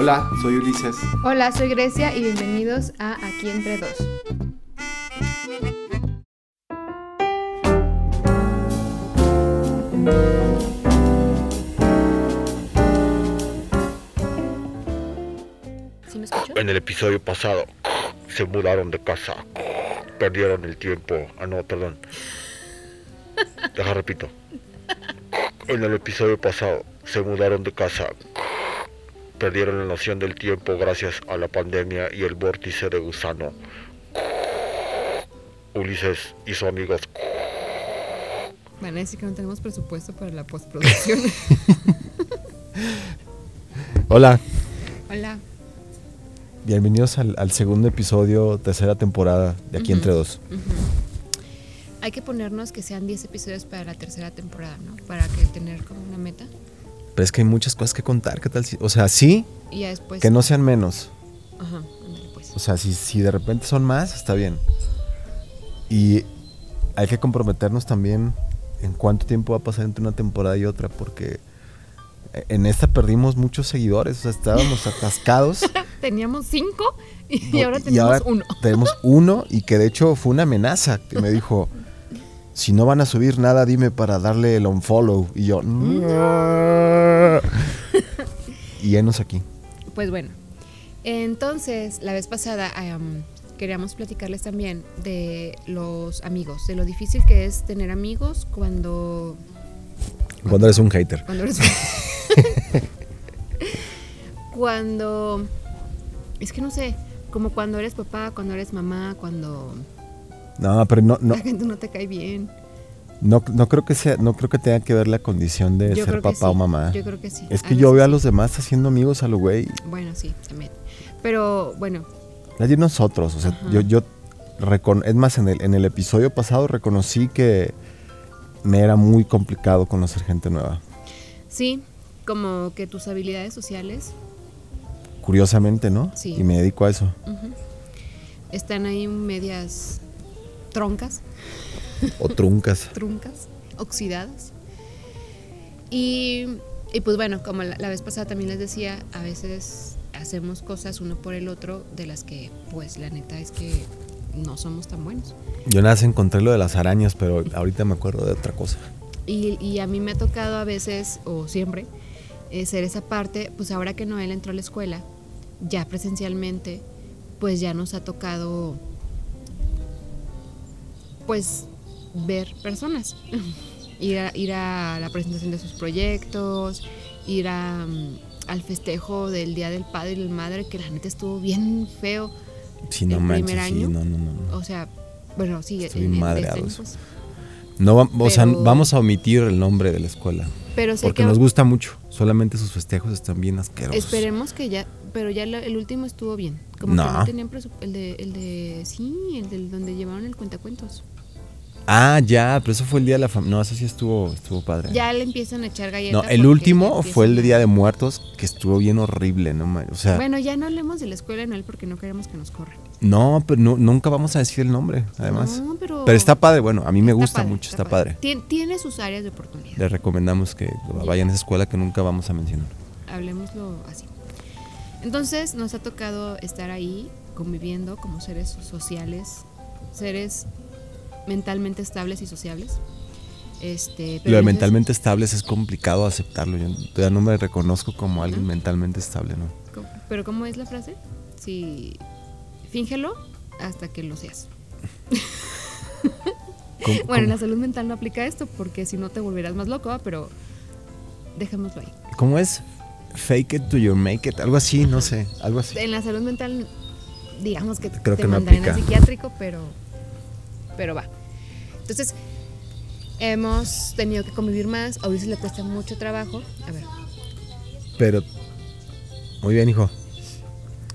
Hola, soy Ulises. Hola, soy Grecia y bienvenidos a Aquí entre dos. ¿Sí me escuchó? En el episodio pasado se mudaron de casa. Perdieron el tiempo. Ah, no, perdón. Deja, repito. En el episodio pasado se mudaron de casa. Perdieron la noción del tiempo gracias a la pandemia y el vórtice de gusano. Ulises y sus amigos. Van a decir que no tenemos presupuesto para la postproducción. Hola, Hola. bienvenidos al, al segundo episodio, tercera temporada de Aquí entre dos. Hay que ponernos que sean 10 episodios para la tercera temporada, ¿no? Para que tener como una meta. Pero es que hay muchas cosas que contar, ¿qué tal? si- o sea, sí, Y ya después. que no sean menos. Ajá, pues. O sea, si, si de repente son más, está bien. Y hay que comprometernos también en cuánto tiempo va a pasar entre una temporada y otra, porque en esta perdimos muchos seguidores, o sea, estábamos atascados. Teníamos 5 y, ahora tenemos uno. Tenemos uno y que de hecho fue una amenaza que me dijo, si no van a subir nada, dime para darle el unfollow. Y yo, "No". y enos aquí. Pues bueno, entonces la vez pasada am, queríamos platicarles también de los amigos, de lo difícil que es tener amigos cuando, Cuando eres un hater. cuando eres cuando es que no sé, como cuando eres papá, cuando eres mamá, cuando No, pero no, no, la gente no te cae bien. no, no creo que sea, no creo que tenga que ver la condición de Yo ser papá o mamá. Yo creo que sí. Es que yo veo a los demás haciendo amigos a lo güey. Bueno, sí, también. Pero bueno, Nadie nosotros. O sea, Ajá. yo, yo recon- es más, en el, en el episodio pasado reconocí que me era muy complicado conocer gente nueva. sí, como que tus habilidades sociales Curiosamente, ¿no? Sí. Y me dedico a eso. Están ahí medias troncas, O truncas. truncas, oxidadas. Y, y pues bueno, como la, la vez pasada también les decía, a veces hacemos cosas uno por el otro de las que pues la neta es que no somos tan buenos. Yo nada más encontré lo de las arañas, pero ahorita me acuerdo de otra cosa. Y, y a mí me ha tocado a veces, o siempre, eh, ser esa parte, pues ahora que Noel entró a la escuela, ya presencialmente, pues ya nos ha tocado, pues, ver personas. ir, a, ir a la presentación de sus proyectos, ir a, mm, al festejo del Día del Padre y la Madre, que la neta estuvo bien feo. Sí, no ¿El manches, primer sí, año? no, no, no. no. O sea, bueno, sí, Estoy en- en- de madreado este pues. No o sea, vamos a omitir el nombre de la escuela. Pero sé Porque que nos gusta mucho. Solamente sus festejos están bien asquerosos. Esperemos que ya, pero ya el último estuvo bien. Como No. que no tenían el de, el de, sí, el del donde llevaron el cuentacuentos. Ah, ya, pero eso fue el día de la familia. No, eso sí estuvo, estuvo padre. Ya le empiezan a echar galletas. no, el último fue el Día de Muertos, que estuvo bien horrible, ¿no? O sea, Bueno, ya no hablemos de la escuela de Noel porque no queremos que nos corran. no, pero no- nunca vamos a decir el nombre, además. No, pero. Pero está padre, bueno, a mí me gusta padre, mucho, está padre. Tien- Tiene, sus áreas de oportunidad. Le recomendamos que vayan a esa escuela que nunca vamos a mencionar. Hablemoslo así. Entonces, nos ha tocado estar ahí conviviendo como seres sociales, seres mentalmente estables y sociables. Este, pero Lo de mentalmente estables es complicado aceptarlo. Yo todavía no me reconozco como alguien ¿No? mentalmente estable, ¿no? ¿Pero cómo es la frase? Sí, fíngelo hasta que lo seas. ¿Cómo- Bueno, en la salud mental no aplica esto porque si no te volverás más loco, pero dejémoslo ahí. ¿Cómo es? Fake it to your make it. Algo así, no sé. Algo así. En la salud mental, digamos que Creo te que no mandarán al aplica. psiquiátrico, pero, pero va. Entonces, hemos tenido que convivir más. A Ulises le cuesta mucho trabajo. A ver, Pero. Muy bien, hijo.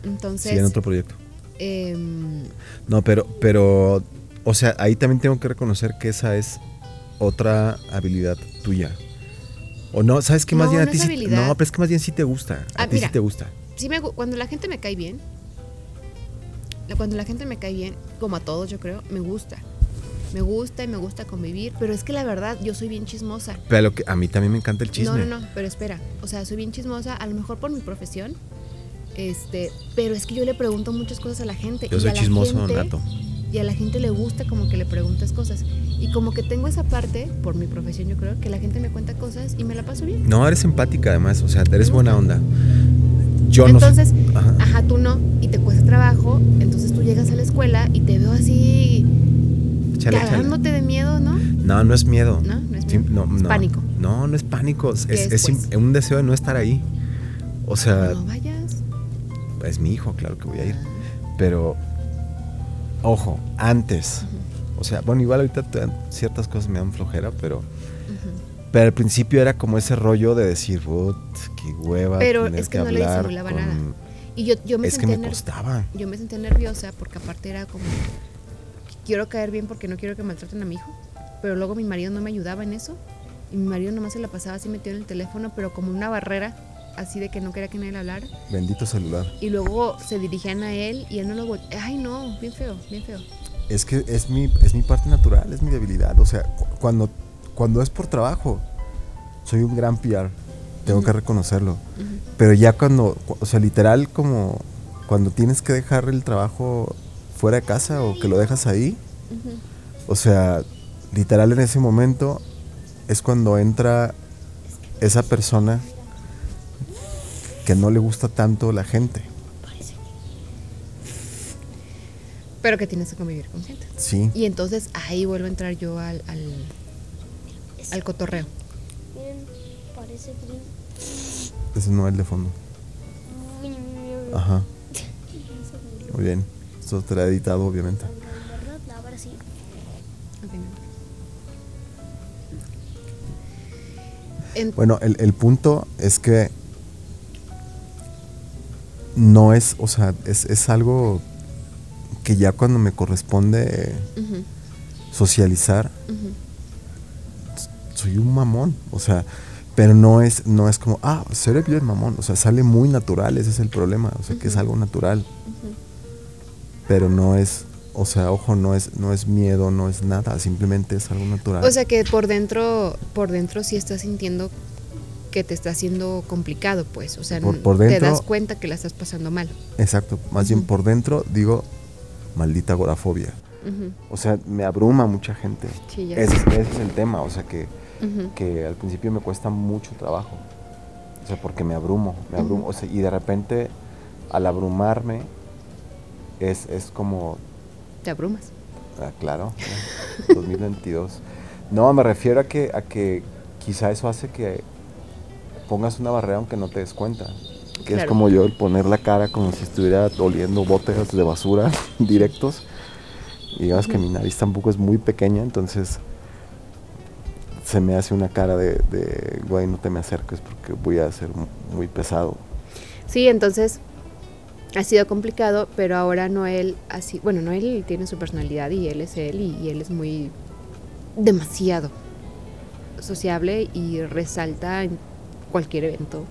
entonces. Sigue en otro proyecto. em, No, pero, pero, o sea, ahí también tengo que reconocer que esa es otra habilidad tuya. O no, ¿sabes qué? Más No, bien a no ti sí, no, pero es que más bien sí te gusta. A Ah, ti mira. sí te gusta. sí me cuando la gente me cae bien, cuando la gente me cae bien, como a todos yo creo, me gusta. Me gusta y me gusta convivir, pero es que la verdad yo soy bien chismosa. Pero lo que, a mí también me encanta el chisme. No, no, no, pero espera. O sea, soy bien chismosa, a lo mejor por mi profesión, Este, pero es que yo le pregunto muchas cosas a la gente. Yo y soy a la chismoso, gente- nato. Y a la gente le gusta como que le preguntes cosas. Y como que tengo esa parte, por mi profesión yo creo, que la gente me cuenta cosas y me la paso bien. No, eres empática además, o sea, eres buena onda. Yo no entonces, sé. Ajá. ajá, tú no, y te cuesta trabajo, entonces tú llegas a la escuela y te veo así Échale, de miedo, ¿no? No, no es miedo. No, no es Sí, miedo. no, Es no. pánico. No, no es pánico. Es, ¿Qué es, es, im- pues? un deseo de no estar ahí. O sea, No vayas. es mi hijo, claro que voy a ir. Pero, ojo, antes. O sea, bueno, igual ahorita ciertas cosas me dan flojera, pero, pero al principio era como ese rollo de decir, "Put, qué hueva. Pero es que no le disimulaba con-". nada. Y yo, yo me Es que me costaba. yo me sentía nerviosa porque aparte era como quiero caer bien porque no quiero que maltraten a mi hijo, pero luego mi marido no me ayudaba en eso y mi marido nomás se la pasaba así metido en el teléfono, pero como una barrera así de que no quería que nadie le hablara Bendito celular. y luego se dirigían a él y él no lo ay no, bien feo, bien feo. Es que es mi, es mi parte natural, es mi debilidad. O sea, cu- cuando, cuando es por trabajo, soy un gran PR. Tengo que reconocerlo. Pero ya cuando, cu- o sea, literal como cuando tienes que dejar el trabajo fuera de casa o que lo dejas ahí, o sea, literal en ese momento es cuando entra esa persona que no le gusta tanto la gente. Pero que tienes que convivir con gente. Sí. Y entonces ahí vuelvo a entrar yo al, al, al cotorreo. Miren, parece gris. Ese no es el de fondo. Ajá. Muy bien. Esto estará editado, obviamente. ¿Verdad? Ahora sí. En- Bueno, el, el punto es que no es, o sea, es, es algo que ya cuando me corresponde socializar, soy un mamón. O sea, pero no es, no es como, ah, seré bien mamón. O sea, sale muy natural, ese es el problema. O sea, que es algo natural. Pero no es, o sea, ojo, no es, no es miedo, no es nada, simplemente es algo natural. O sea que por dentro, por dentro sí estás sintiendo que te está haciendo complicado, pues. O sea, Por- te das cuenta que la estás pasando mal. Exacto, más bien por dentro digo, maldita agorafobia. Ujú, O sea, me abruma mucha gente. Sí, ya Ese, ese es el tema, o sea, que, que al principio me cuesta mucho trabajo. O sea, porque me abrumo, me abrumo. O sea, y de repente, al abrumarme, es, es como, Te abrumas. ah, claro, ¿no? 2022. No, me refiero a que, a que quizá eso hace que pongas una barrera aunque no te des cuenta. Que es como yo el poner la cara como si estuviera oliendo botes de basura directos. Y digamos que mi nariz tampoco es muy pequeña, entonces se me hace una cara de, de güey, no te me acerques porque voy a ser mu- muy pesado. Sí, entonces ha sido complicado, pero ahora Noel así, bueno, Noel tiene su personalidad y él es él y, él es muy demasiado sociable y resalta en cualquier evento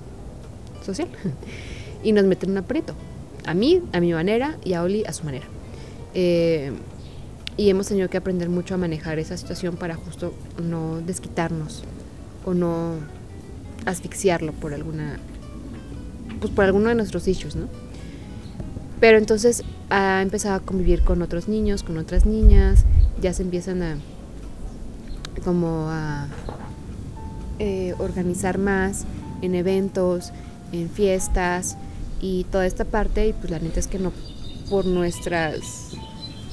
social. y nos mete en un aprieto. A mí, a mi manera, y a Oli a su manera. Eh, y hemos tenido que aprender mucho a manejar esa situación para justo no desquitarnos o no asfixiarlo por alguna pues por alguno de nuestros issues, ¿no? Pero entonces ha empezado a convivir con otros niños, con otras niñas, ya se empiezan a como a eh, organizar más en eventos, en fiestas y toda esta parte y pues la neta es que no por nuestras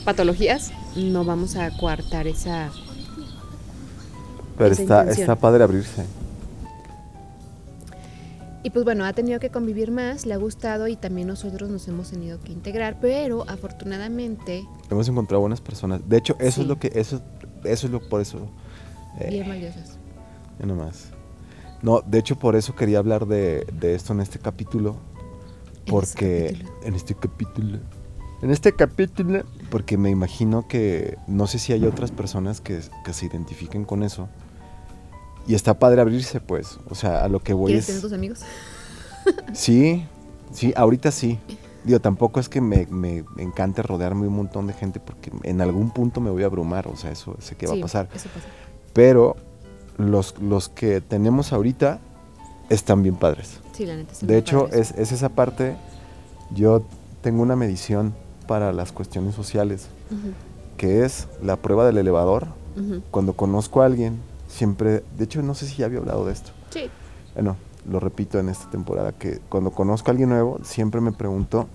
patologías no vamos a coartar esa Pero Esa está, intención. está padre abrirse. Y pues bueno, ha tenido que convivir más, le ha gustado y también nosotros nos hemos tenido que integrar, pero afortunadamente, Hemos encontrado buenas personas. De hecho, eso Sí. es lo que, eso, eso es lo por eso. eh, bien valiosas. Ya nomás. No, de hecho por eso quería hablar de, de esto en este capítulo. Porque este capítulo. en este capítulo. En este capítulo, porque me imagino que no sé si hay otras personas que, que se identifiquen con eso. Y está padre abrirse, pues. O sea, a lo que voy ¿Quieres es. tener tus amigos? Sí, sí, ahorita sí. Digo, tampoco es que me, me encante rodearme de un montón de gente porque en algún punto me voy a abrumar. O sea, eso sé que va a pasar. Eso pasa. Pero los, los que tenemos ahorita están bien padres. Sí, la neta. De hecho, padres. es, es esa parte Yo tengo una medición para las cuestiones sociales, que es la prueba del elevador. Cuando conozco a alguien, siempre, de hecho no sé si ya había hablado de esto. Sí. Bueno, lo repito en esta temporada, que cuando conozco a alguien nuevo, siempre me pregunto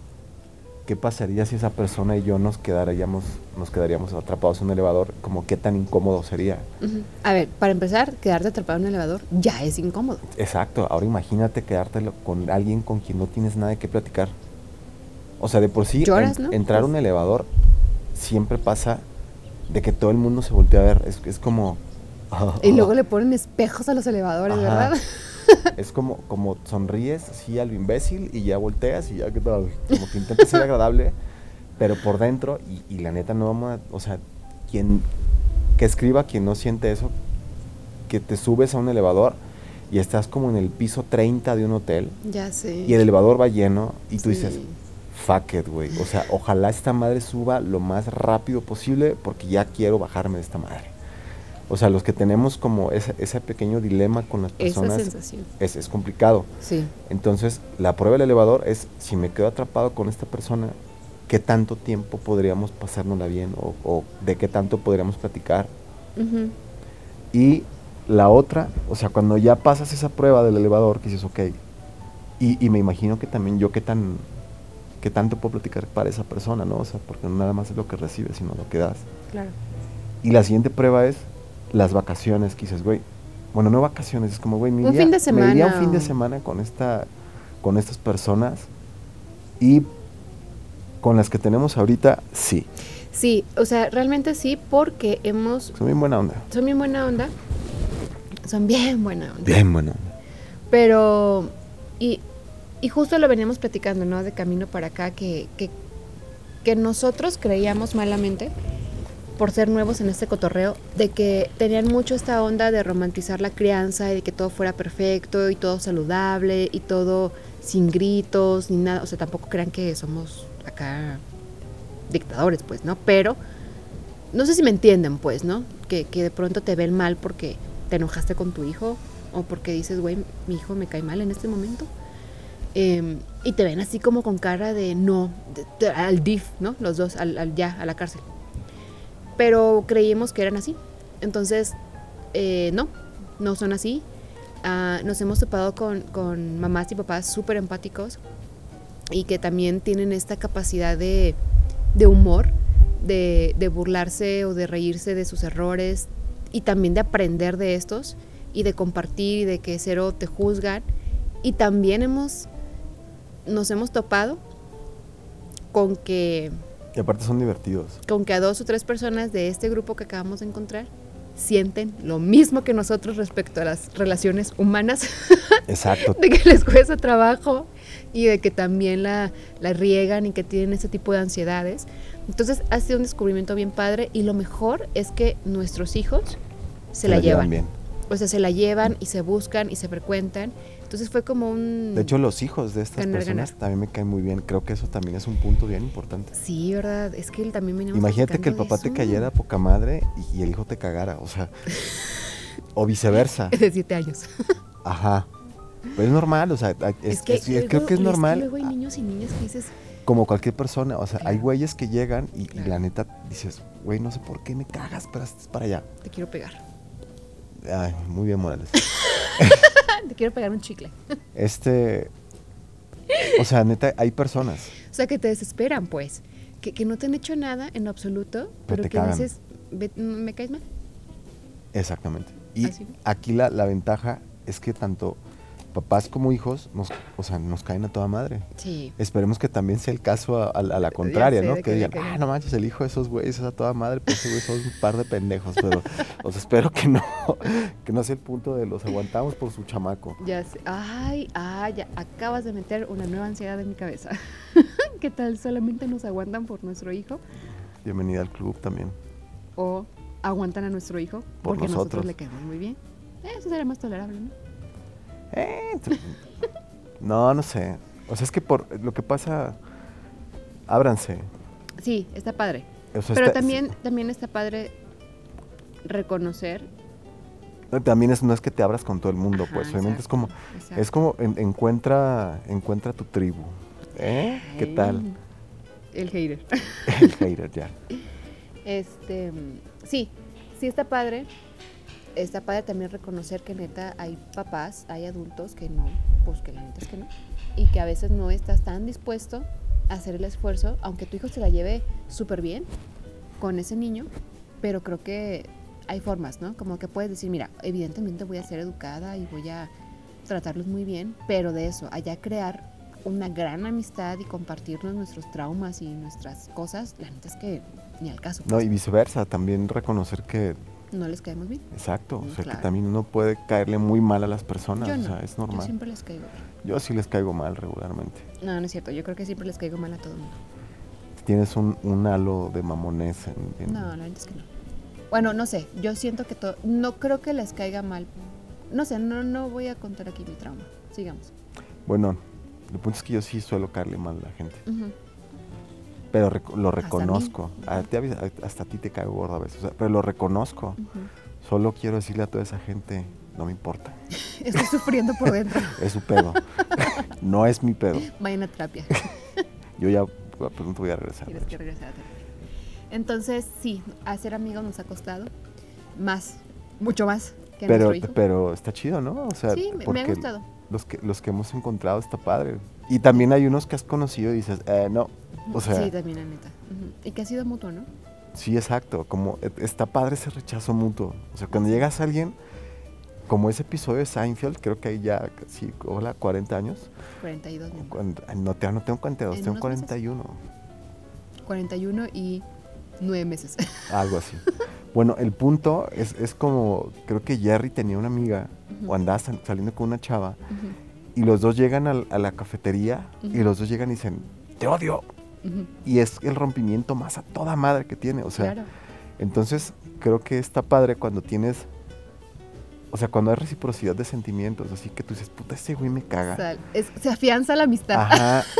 qué pasaría si esa persona y yo nos quedaríamos, nos quedaríamos atrapados en un elevador, como qué tan incómodo sería. A ver, para empezar, quedarte atrapado en un elevador ya es incómodo. Exacto, ahora imagínate quedártelo con alguien con quien no tienes nada de qué platicar. O sea, de por sí, Lloras, en- ¿no? entrar a un elevador siempre pasa de que todo el mundo se voltea a ver. Es, es como... Y luego le ponen espejos a los elevadores, Ajá. ¿verdad? Es como, como sonríes así a lo imbécil y ya volteas y ya qué tal. Como que intentas ser agradable, pero por dentro, y, y la neta no vamos a. O sea, quien que escriba, quien no siente eso, que te subes a un elevador y estás como en el piso 30 de un hotel Ya sé. y el elevador va lleno y tú dices, fuck it, güey. O sea, ojalá esta madre suba lo más rápido posible porque ya quiero bajarme de esta madre. O sea, los que tenemos como ese, ese pequeño dilema con las Esa personas sensación. es, es complicado. Sí. Entonces, la prueba del elevador es si me quedo atrapado con esta persona, ¿qué tanto tiempo podríamos pasárnosla bien o, o de qué tanto podríamos platicar? Ujú. Y la otra, o sea, cuando ya pasas esa prueba del elevador, que dices, ok, y, y me imagino que también yo qué tan, qué tanto puedo platicar para esa persona, ¿no? O sea, porque no nada más es lo que recibes, sino lo que das. Claro. Y la siguiente prueba es las vacaciones, que dices, güey, bueno, no vacaciones, es como, güey, me Un iría- fin de me iría un semana fin de semana con esta, con estas personas y con las que tenemos ahorita, sí, Sí, o sea, realmente sí, porque hemos. son bien buena onda. Son bien buena onda. Son bien buena onda. Bien buena onda. Pero, y, y justo lo veníamos platicando, ¿no? De camino para acá, que, que, que nosotros creíamos malamente, por ser nuevos en este cotorreo, de que tenían mucho esta onda de romantizar la crianza y de que todo fuera perfecto y todo saludable y todo sin gritos ni nada. O sea, tampoco crean que somos acá dictadores, pues, ¿no? Pero, no sé si me entienden, pues, ¿no? Que, que de pronto te ven mal porque te enojaste con tu hijo o porque dices, güey, mi hijo me cae mal en este momento. Em, y te ven así como con cara de no, al DIF, ¿no? Los dos, al- ya, a la cárcel. Pero creímos que eran así. Entonces, eh, no, no son así. Ah, nos hemos topado con, con mamás y papás súper empáticos y que también tienen esta capacidad de, de humor, de, de burlarse o de reírse de sus errores y también de aprender de estos y de compartir y de que cero te juzgan. Y también hemos, nos hemos topado con que, Y aparte son divertidos. con que a dos o tres personas de este grupo que acabamos de encontrar sienten lo mismo que nosotros respecto a las relaciones humanas, Exacto. de que les cuesta trabajo y de que también la, la riegan y que tienen ese tipo de ansiedades. Entonces ha sido un descubrimiento bien padre y lo mejor es que nuestros hijos se, la, llevan. bien. O sea, se la llevan y se buscan y se frecuentan. Entonces fue como un... De hecho, los hijos de estas Ganar, personas ganar. también me caen muy bien. Creo que eso también es un punto bien importante. Sí, ¿verdad? Es que él también venía Imagínate que el papá te cayera poca madre y, y el hijo te cagara, o sea, o viceversa. De siete años. Ajá. Pero es normal, o sea, es, es- luego- creo que es normal, luego hay niños y niñas que dices, como cualquier persona, o sea, hay güeyes que llegan y, y Claro. la neta dices, güey, no sé por qué me cagas, pero es para allá. te quiero pegar. Ay, muy bien, Morales. te quiero pegar un chicle. Este, o sea, neta, hay personas. O sea, que te desesperan, pues. Que, que no te han hecho nada en absoluto, Pero pero te que cagan. dices, "Ve- me caes mal. Exactamente. Y aquí la, la ventaja es que tanto papás como hijos nos, o sea, nos caen a toda madre. Sí. Esperemos que también sea el caso a, a- a la contraria, sé, ¿no? Que que digan, ah, no manches, el hijo de esos güeyes es a toda madre, pues güey son un par de pendejos, pero, o sea, espero que no, que no sea el punto de los aguantamos por su chamaco. Ya sé. Ay, ay, ya acabas de meter una nueva ansiedad en mi cabeza. ¿Qué tal? ¿Solamente nos aguantan por nuestro hijo? Bienvenida al club también. ¿O aguantan a nuestro hijo Por porque nosotros nosotros. le caemos muy bien? Eso sería más tolerable, ¿no? Eh, no, no sé. O sea, es que por lo que pasa, ábranse. Sí, está padre. O sea, Pero está- también, también está padre reconocer. también es, no es que te abras con todo el mundo, Ajá, pues obviamente es como, exacto, es como en- encuentra, encuentra tu tribu. ¿Eh? ¿Qué tal? El hater. El hater, ya. Este, sí, sí está padre. Está padre también reconocer que neta hay papás, hay adultos que no, pues que la neta es que no. Y que a veces no estás tan dispuesto a hacer el esfuerzo, aunque tu hijo se la lleve súper bien con ese niño, pero creo que hay formas, ¿no? Como que puedes decir, mira, evidentemente voy a ser educada y voy a tratarlos muy bien, pero de eso, allá crear una gran amistad y compartirnos nuestros traumas y nuestras cosas, la neta es que ni al caso. No, y viceversa, también reconocer que, No les caemos bien. exacto, Mm, o sea, claro. que también uno puede caerle muy mal a las personas, Yo o sea, es yo normal. siempre les caigo bien. Yo sí les caigo mal regularmente. No, no es cierto, yo creo que siempre les caigo mal a todo el mundo. Tienes un, un halo de mamonés en, en- No, la es que no. Bueno, no sé, yo siento que todo, no creo que les caiga mal. No sé, no, no voy a contar aquí mi trauma. Sigamos. Bueno, el punto es que yo sí suelo caerle mal a la gente, Ujú. Pero rec- lo Hasta a mí. reconozco. Ti a hasta a ti te caigo gorda a veces, o sea, pero lo reconozco. Solo quiero decirle a toda esa gente, no me importa, Estoy sufriendo por dentro. es su pedo. no es mi pedo. Vayan a terapia. Yo ya pues, pronto voy a regresar. Tienes que regresar a terapia. Entonces, sí, hacer amigos nos ha costado más, mucho más que Pero, nuestro hijo. pero está chido, ¿no? O sea, sí, me- ha gustado. Los que, los que hemos encontrado está padre. Y también hay unos que has conocido y dices, eh, no. O sea, sí, también, la neta. Y que ha sido mutuo, ¿no? Sí, exacto. Como eh, está padre ese rechazo mutuo. O sea, cuando llegas a alguien, como ese episodio de Seinfeld, creo que hay ya casi, hola, 40 años. 42, mi amor. Cuando- ay, no, te, no tengo 42, En tengo unos meses. 41. 41 y 9 meses. Algo así. bueno, el punto es, es como, creo que Jerry tenía una amiga, o andaba sal- saliendo con una chava, y los dos llegan al- a, la cafetería, y los dos llegan y dicen, te odio. Y es el rompimiento más a toda madre que tiene. O sea, claro. Entonces, creo que está padre cuando tienes. O sea, cuando hay reciprocidad de sentimientos, así que tú dices, puta, ese güey me O caga. sea, es- se afianza la amistad. Ajá.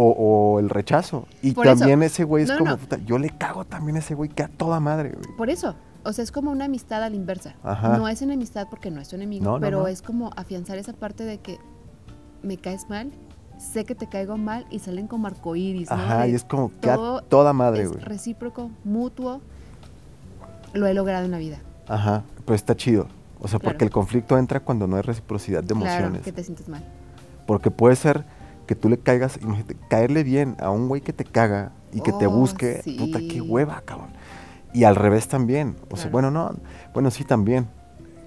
O, o el rechazo. Y Por eso. también ese güey es No, como, no. puta, yo le cago también a ese güey que a toda madre, güey. Por eso. O sea, es como una amistad a la inversa. Ajá. No es enemistad porque no es tu enemigo, No, pero es como afianzar esa parte de que me caes mal, sé que te caigo mal y salen como arcoíris. Ajá, y es como que a toda madre, güey. recíproco, mutuo. Lo he logrado en la vida. Ajá, pero está chido. O sea, Claro. porque el conflicto entra cuando no hay reciprocidad de Claro, emociones. que te sientes mal. Porque puede ser que tú le caigas, imagínate, caerle bien a un güey que te caga y que te Oh, busque, sí. puta, qué hueva, cabrón. Y al revés también. O sea, Claro. bueno, no, bueno, sí también.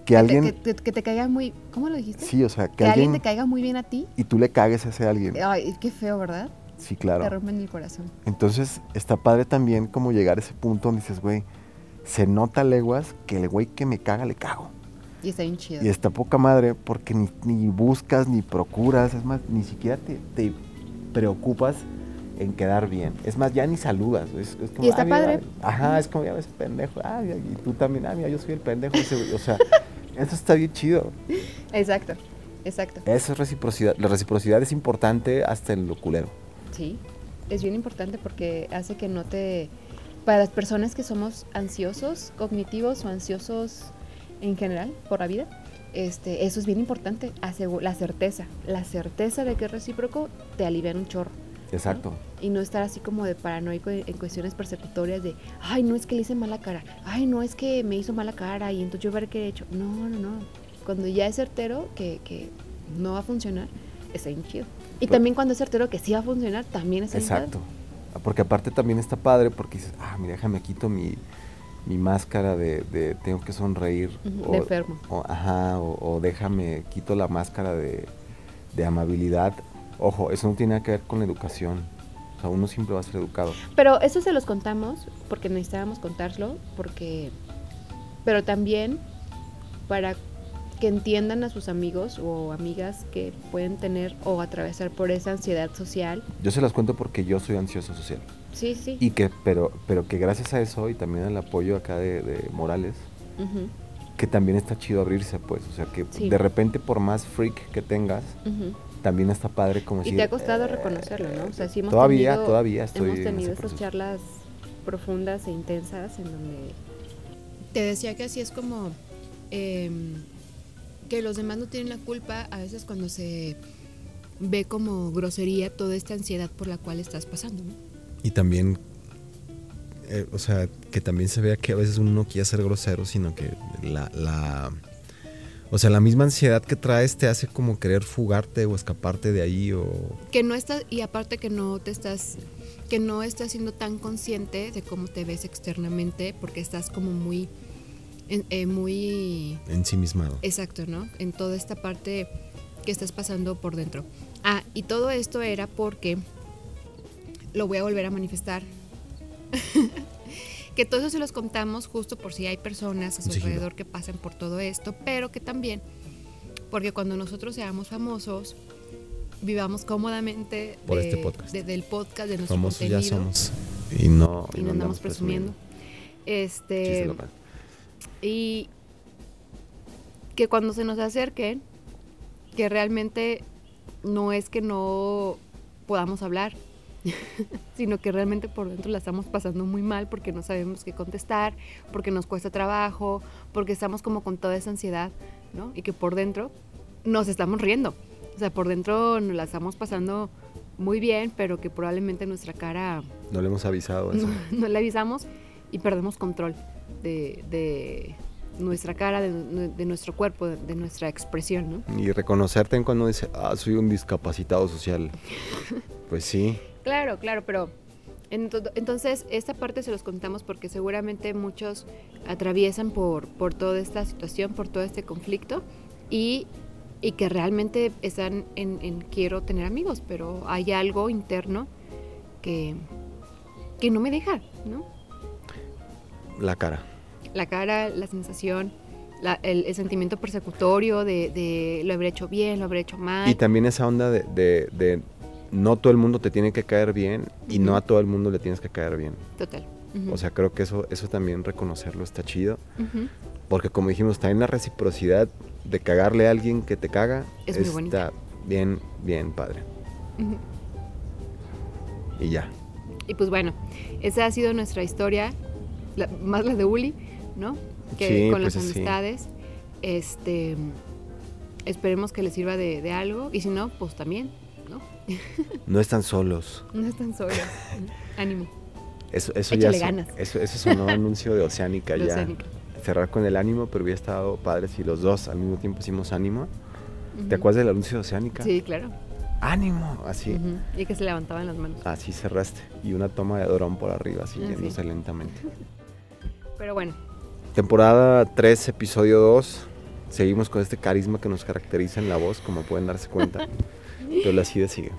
Que te- alguien, que, te- que te caiga muy. ¿Cómo lo dijiste? sí, o sea, que, que alguien alguien, te caiga muy bien a ti. y tú le cagues a ese alguien. Ay, qué feo, ¿verdad? Sí, Te claro. rompen el corazón. Entonces, está padre también como llegar a ese punto donde dices, güey, se nota leguas que el güey que me caga le cago. Y está bien chido. Y está poca madre porque ni, ni buscas, ni procuras, es más, ni siquiera te, te preocupas en quedar bien. Es más, ya ni saludas. Es, es como, Y está "Ah, mira, padre. Ajá, es como, ya ves, pendejo. Ah, y tú también, ah, mira, yo soy el pendejo. ese güey". O sea, eso está bien chido. Exacto, exacto. Eso es reciprocidad. La reciprocidad es importante hasta en lo culero. Sí, es bien importante porque hace que no te... Para las personas que somos ansiosos, cognitivos o ansiosos en general por la vida, este, eso es bien importante, la certeza. La certeza de que es recíproco te alivia un chorro. Exacto. Y no estar así como de paranoico en cuestiones persecutorias de, ay, no es que le hice mala cara, ay, no es que me hizo mala cara y entonces yo ver qué he hecho. No, no, no. Cuando ya es certero que, que no va a funcionar, está bien chido. Y Pero- también cuando es certero que sí va a funcionar, también está padre. Exacto. Porque aparte también está padre porque dices, ah, mira, déjame quito mi, mi máscara de, de tengo que sonreír. De enfermo. o- ajá, o, o déjame, quito la máscara de, de amabilidad. Ojo, eso no tiene nada que ver con la educación. O sea, uno siempre va a ser educado. Pero eso se los contamos porque necesitábamos contarlo, porque... Pero también para que entiendan a sus amigos o amigas que pueden tener o atravesar por esa ansiedad social. Yo se las cuento porque yo soy ansioso social. Sí, sí. Y que, pero, pero que gracias a eso y también al apoyo acá de, de Morales, que también está chido abrirse, pues. O sea, que Sí. de repente por más freak que tengas, ujú. También está padre como Y decir, te ha costado eh, reconocerlo, ¿no? O sea, sí hemos todavía, tenido, todavía estoy hemos en tenido proceso. charlas profundas e intensas en donde te decía que así es como em, que los demás no tienen la culpa a veces cuando se ve como grosería toda esta ansiedad por la cual estás pasando. ¿no? Y también, eh, o sea, que también se vea que a veces uno no quiere ser grosero, sino que la, la, o sea, la misma ansiedad que traes te hace como querer fugarte o escaparte de ahí o... Que no estás, y aparte que no te estás, que no estás siendo tan consciente de cómo te ves externamente, porque estás como muy, eh, muy ensimismado. Exacto, ¿no? En toda esta parte que estás pasando por dentro. Ah, y todo esto era porque lo voy a volver a manifestar. que todo eso se los contamos justo por si hay personas a su alrededor que pasen por todo esto, pero que también, porque cuando nosotros seamos famosos, vivamos cómodamente Por de- este podcast. de- del podcast, de nuestro Famosos ya somos. Y no, Y no andamos presumiendo. Este, Chiste y que cuando se nos acerquen, que realmente no es que no podamos hablar, sino que realmente por dentro la estamos pasando muy mal porque no sabemos qué contestar, porque nos cuesta trabajo, porque estamos como con toda esa ansiedad, ¿no? Y que por dentro nos estamos riendo. O sea, por dentro nos la estamos pasando muy bien, pero que probablemente nuestra cara No le hemos avisado eso. no, no le avisamos y perdemos control de, de nuestra cara, de, de nuestro cuerpo, de, de nuestra expresión, ¿no? Y reconocerte en cuando dice, ah, soy un discapacitado social. Pues sí. Claro, claro, pero ento- entonces esta parte se los contamos porque seguramente muchos atraviesan por, por toda esta situación, por todo este conflicto y, y que realmente están en, en quiero tener amigos, pero hay algo interno que, que no me deja, ¿no? La cara. la cara, la sensación, la- el, el sentimiento persecutorio de, de lo habré hecho bien, lo habré hecho mal. Y también esa onda de, de- de no todo el mundo te tiene que caer bien y no a todo el mundo le tienes que caer bien. Total. O sea, creo que eso, eso también reconocerlo está chido. Porque como dijimos, también la reciprocidad de cagarle a alguien que te caga Es muy está bien, bien padre. Y ya. Y pues bueno, esa ha sido nuestra historia, la- más la de Uli, ¿no? Que Sí, con pues las sí. amistades. Este, esperemos que les sirva de, de algo y si no, pues también, ¿no? Están solos. No están solos. Ánimo. Eso, eso Échale ya ganas. eso, eso sonó anuncio de Oceánica De ya. Oceánica. Cerrar con el ánimo, pero hubiera estado padre si los dos al mismo tiempo hicimos ánimo. ¿Te acuerdas del anuncio de Oceánica? Sí, claro. ¡Ánimo! Así. Y que se levantaban las manos. Así cerraste. Y una toma de dron por arriba, así Ah, sí. yéndose lentamente. Pero bueno, Temporada 3, episodio 2. Seguimos con este carisma que nos caracteriza en la voz, como pueden darse cuenta. Pero la sida sigue.